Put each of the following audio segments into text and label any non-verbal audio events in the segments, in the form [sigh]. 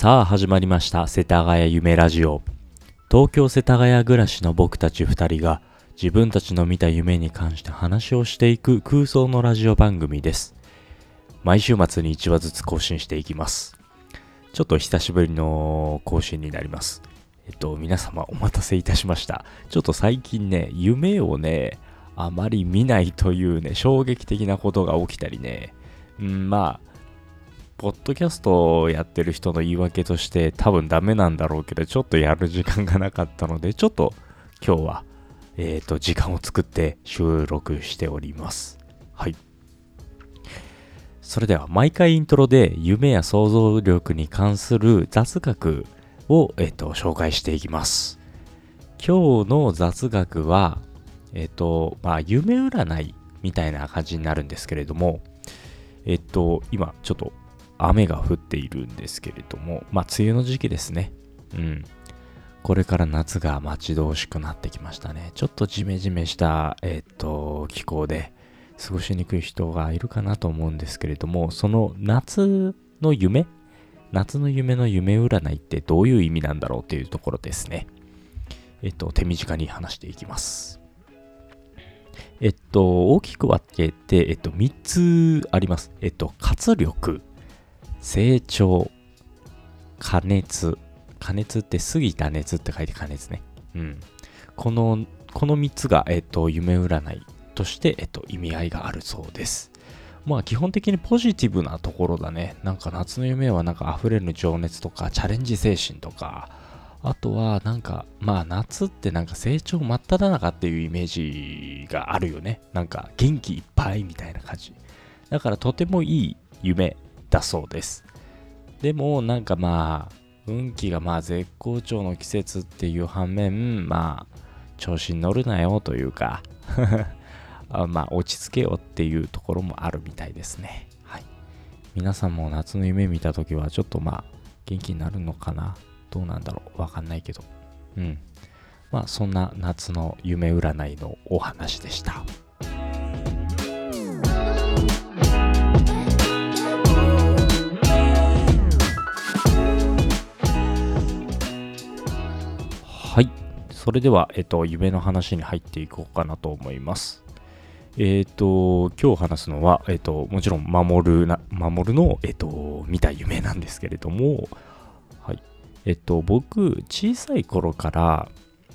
さあ始まりました世田谷夢ラジオ。東京世田谷暮らしの僕たち2人が自分たちの見た夢に関して話をしていく空想のラジオ番組です。毎週末に1話ずつ更新していきます。ちょっと久しぶりの更新になります。えっと皆様お待たせいたしました。ちょっと最近ね夢をねあまり見ないというね衝撃的なことが起きたりね。うんまあポッドキャストをやってる人の言い訳として多分ダメなんだろうけど、ちょっとやる時間がなかったので、ちょっと今日は、えっ、ー、と、時間を作って収録しております。はい。それでは、毎回イントロで夢や想像力に関する雑学を、えっ、ー、と、紹介していきます。今日の雑学は、えっ、ー、と、まあ、夢占いみたいな感じになるんですけれども、えっと、今、ちょっと雨が降っているんですけれども、まあ、梅雨の時期ですね。うん。これから夏が待ち遠しくなってきましたね。ちょっとジメジメした、えっ、と、気候で過ごしにくい人がいるかなと思うんですけれども、その夏の夢夏の夢の夢占いってどういう意味なんだろうというところですね。えっと、手短に話していきます。えっと、大きく分けて、えっと、3つあります。えっと、活力、成長、加熱。加熱って過ぎた熱って書いて加熱ね。うん。この、この3つが、えっと、夢占いとして、えっと、意味合いがあるそうです。まあ基本的にポジティブなところだね。なんか夏の夢はなんか溢れる情熱とかチャレンジ精神とか、あとはなんかまあ夏ってなんか成長真っ只中っていうイメージがあるよね。なんか元気いっぱいみたいな感じ。だからとてもいい夢だそうです。でもなんかまあ運気がまあ絶好調の季節っていう反面まあ調子に乗るなよというか [laughs] あまあ落ち着けよっていうところもあるみたいですね。はい。皆さんも夏の夢見た時はちょっとまあ元気になるのかな？どうなんだろう？わかんないけど。うん。まあそんな夏の夢占いのお話でした。それでは、えっと、夢の話に入っていこうかなと思います。えっ、と、今日話すのは、えっ、と、もちろん、守るな、守るの、えっ、と、見た夢なんですけれども、はい。えっ、と、僕、小さい頃から、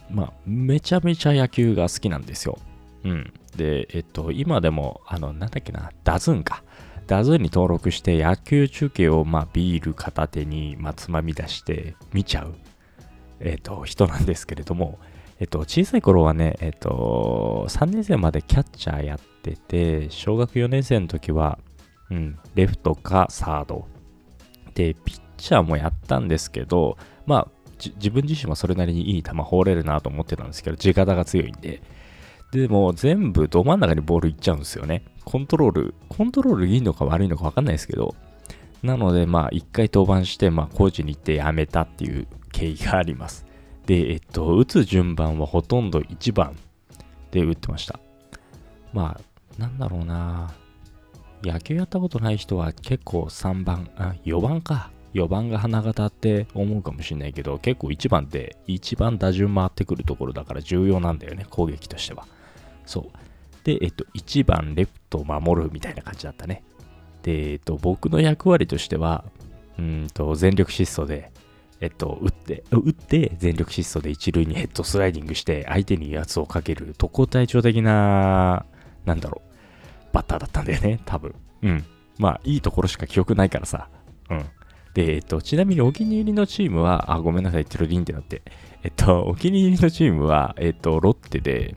まあ、めちゃめちゃ野球が好きなんですよ。うん。で、えっと、今でも、あの、なんだっけな、ダズンか。ダズンに登録して野球中継を、まあ、ビール片手に、まあ、つまみ出して見ちゃうえっ、ー、と、人なんですけれども、えっ、ー、と、小さい頃はね、えっ、ー、と、3年生までキャッチャーやってて、小学4年生の時は、うん、レフトかサード。で、ピッチャーもやったんですけど、まあ、自分自身はそれなりにいい球放れるなと思ってたんですけど、地形が強いんで。でも全部ど真ん中にボールいっちゃうんですよね。コントロール、コントロールいいのか悪いのかわかんないですけど、なのでまあ一回登板して、まあコーチに行ってやめたっていう経緯があります。で、えっと、打つ順番はほとんど1番で打ってました。まあ、なんだろうな。野球やったことない人は結構3番、あ、4番か。4番が花形って思うかもしれないけど、結構1番って一番打順回ってくるところだから重要なんだよね、攻撃としては。そう。で、えっと、1番レフト守るみたいな感じだったね。で、えっと、僕の役割としては、うんと、全力疾走で、えっと、打って、打って全力疾走で一塁にヘッドスライディングして相手に圧をかける特攻隊長的な、なんだろう、バッターだったんだよね、多分。うん。まあ、いいところしか記憶ないからさ。うん。で、えっと、ちなみにお気に入りのチームは、あ、ごめんなさい、テロリンってなって。えっと、お気に入りのチームは、えっと、ロッテで、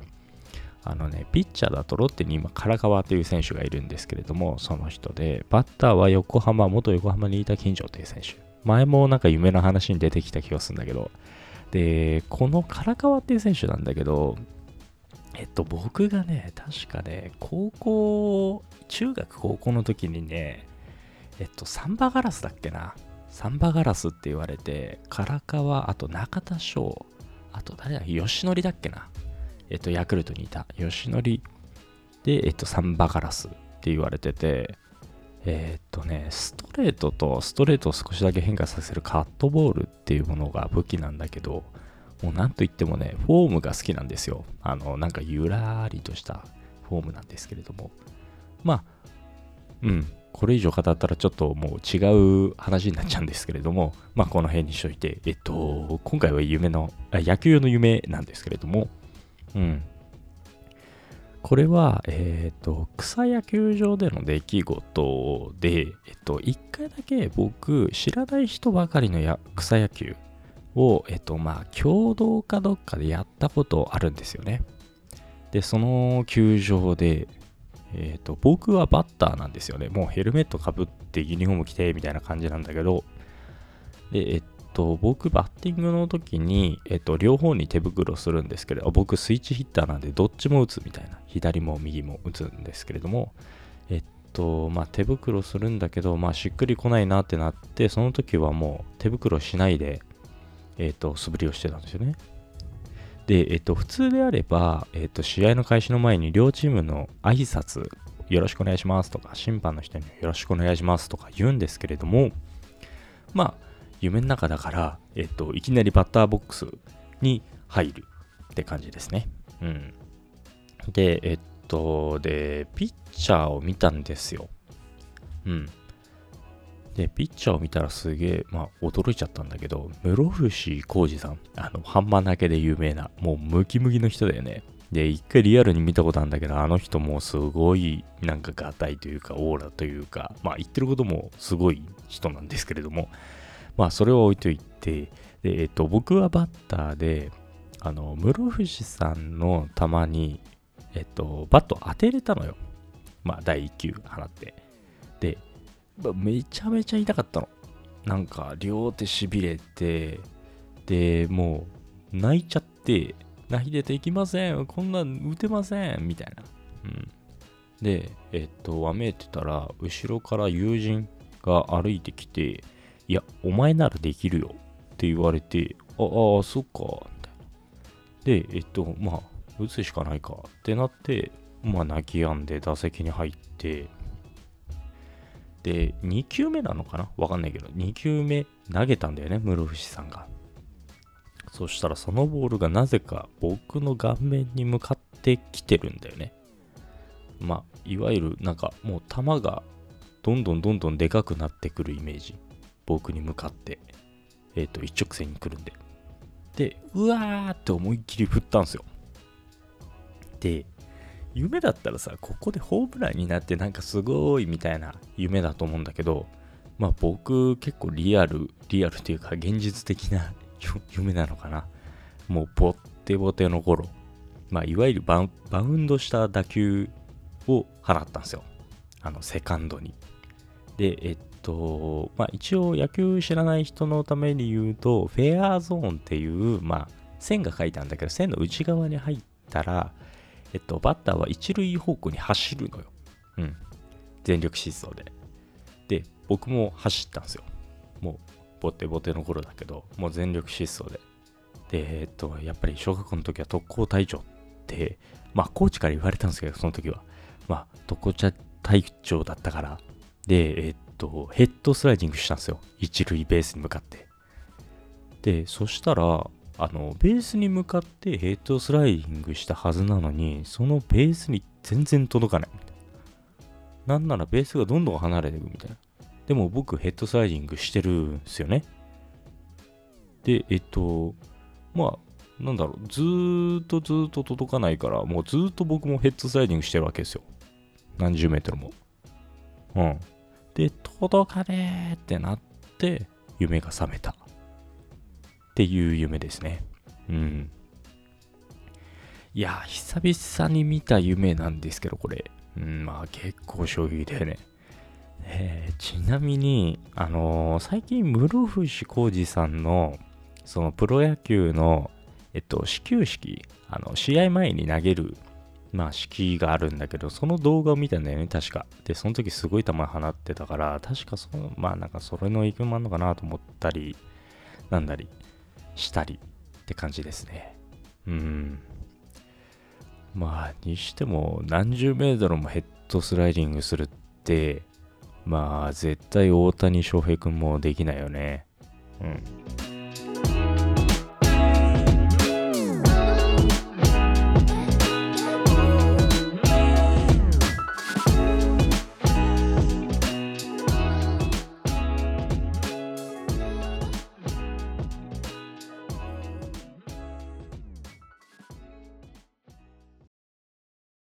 あのね、ピッチャーだとロッテに今、唐川という選手がいるんですけれども、その人で、バッターは横浜、元横浜にいた金城という選手。前もなんか夢の話に出てきた気がするんだけど、で、この唐川っていう選手なんだけど、えっと、僕がね、確かね、高校、中学高校の時にね、えっと、サンバガラスだっけな。サンバガラスって言われて、唐川、あと中田翔、あと誰だ、吉典だっけな。えっと、ヤクルトにいた吉典で、えっと、サンバガラスって言われてて、え、っとね、ストレートとストレートを少しだけ変化させるカットボールっていうものが武器なんだけど、もうなんといってもね、フォームが好きなんですよ。あの、なんかゆらりとしたフォームなんですけれども。まあ、うん、これ以上語ったらちょっともう違う話になっちゃうんですけれども、まあこの辺にしといて、えっと、今回は夢の、野球の夢なんですけれども、うん。これは、えっ、と、草野球場での出来事で、えっと、一回だけ僕、知らない人ばかりのや草野球を、えっと、まあ、共同かどっかでやったことあるんですよね。で、その球場で、えっと、僕はバッターなんですよね。もうヘルメットかぶってユニフォーム着てみたいな感じなんだけど、で、えっと、僕、バッティングの時に、えっと、両方に手袋するんですけれど、僕、スイッチヒッターなんで、どっちも打つみたいな。左も右も打つんですけれども、えっと、まあ、手袋するんだけど、まあ、しっくりこないなってなって、その時はもう手袋しないで、えっ、と、素振りをしてたんですよね。で、えっ、と、普通であれば、えっ、と、試合の開始の前に両チームの挨拶、よろしくお願いしますとか、審判の人によろしくお願いしますとか言うんですけれども、まあ、夢の中だから、えっ、と、いきなりバッターボックスに入るって感じですね。うん。で、えっと、で、ピッチャーを見たんですよ。うん。で、ピッチャーを見たらすげえ、まあ、驚いちゃったんだけど、室伏浩二さん、あの、ハンマー投げで有名な、もうムキムキの人だよね。で、一回リアルに見たことあるんだけど、あの人もすごい、なんかガタイというか、オーラというか、まあ、言ってることもすごい人なんですけれども、まあ、それを置いといて、で、えっと、僕はバッターで、あの、室伏さんの球に、えっと、バット当てれたのよ。まあ、第1球放って。で、めちゃめちゃ痛かったの。なんか、両手しびれて、で、もう、泣いちゃって、泣いてていきません、こんなん打てません、みたいな。うん。で、えっと、わめいてたら、後ろから友人が歩いてきて、いや、お前ならできるよって言われて、ああ、そっか、みたいな。で、えっと、まあ、打つしかないかってなって、まあ、泣き止んで打席に入って、で、2球目なのかな？わかんないけど、2球目投げたんだよね、室伏さんが。そしたらそのボールがなぜか僕の顔面に向かってきてるんだよね。まあ、いわゆるなんかもう球がどんどんどんどんでかくなってくるイメージ。僕に向かって、えっ、ー、と、一直線に来るんで。で、うわーって思いっきり振ったんですよ。で、夢だったらさ、ここでホームランになってなんかすごいみたいな夢だと思うんだけど、まあ僕結構リアル、リアルっていうか現実的な [laughs] 夢なのかな。もうボッテボテの頃、まあいわゆるバウンドした打球を放ったんですよ。あのセカンドに。で、えっと、まあ一応野球知らない人のために言うと、フェアゾーンっていう、まあ線が書いてあるんだけど、線の内側に入ったら、えっと、バッターは一塁方向に走るのよ。うん。全力疾走で。で、僕も走ったんですよ。もう、ボテボテの頃だけど、もう全力疾走で。で、えっと、やっぱり小学校の時は特攻隊長って、まあ、コーチから言われたんですけど、その時は。まあ、特攻隊長だったから。で、えっと、ヘッドスライディングしたんですよ。一塁ベースに向かって。で、そしたら、あの、ベースに向かってヘッドスライディングしたはずなのに、そのベースに全然届かないいな。なんならベースがどんどん離れていくみたいな。でも僕ヘッドスライディングしてるんですよね。で、えっと、まあ、なんだろう、ずーっとずーっと届かないから、もうずーっと僕もヘッドスライディングしてるわけですよ。何十メートルも。うん。で、届かねーってなって、夢が覚めた。っていう夢ですね。うん。いや、久々に見た夢なんですけど、これ。うん、まあ結構衝撃だよね。えー、ちなみに、あのー、最近、室伏浩二さんの、そのプロ野球の、えっと、始球式、あの、試合前に投げる、まあ、式があるんだけど、その動画を見たんだよね、確か。で、その時すごい球放ってたから、確かその、まあ、なんかそれの影響もあるのかなと思ったり、なんだりしたりって感じですね。うん。まあ、にしても何十メートルもヘッドスライディングするって、まあ、絶対大谷翔平君もできないよね。うん。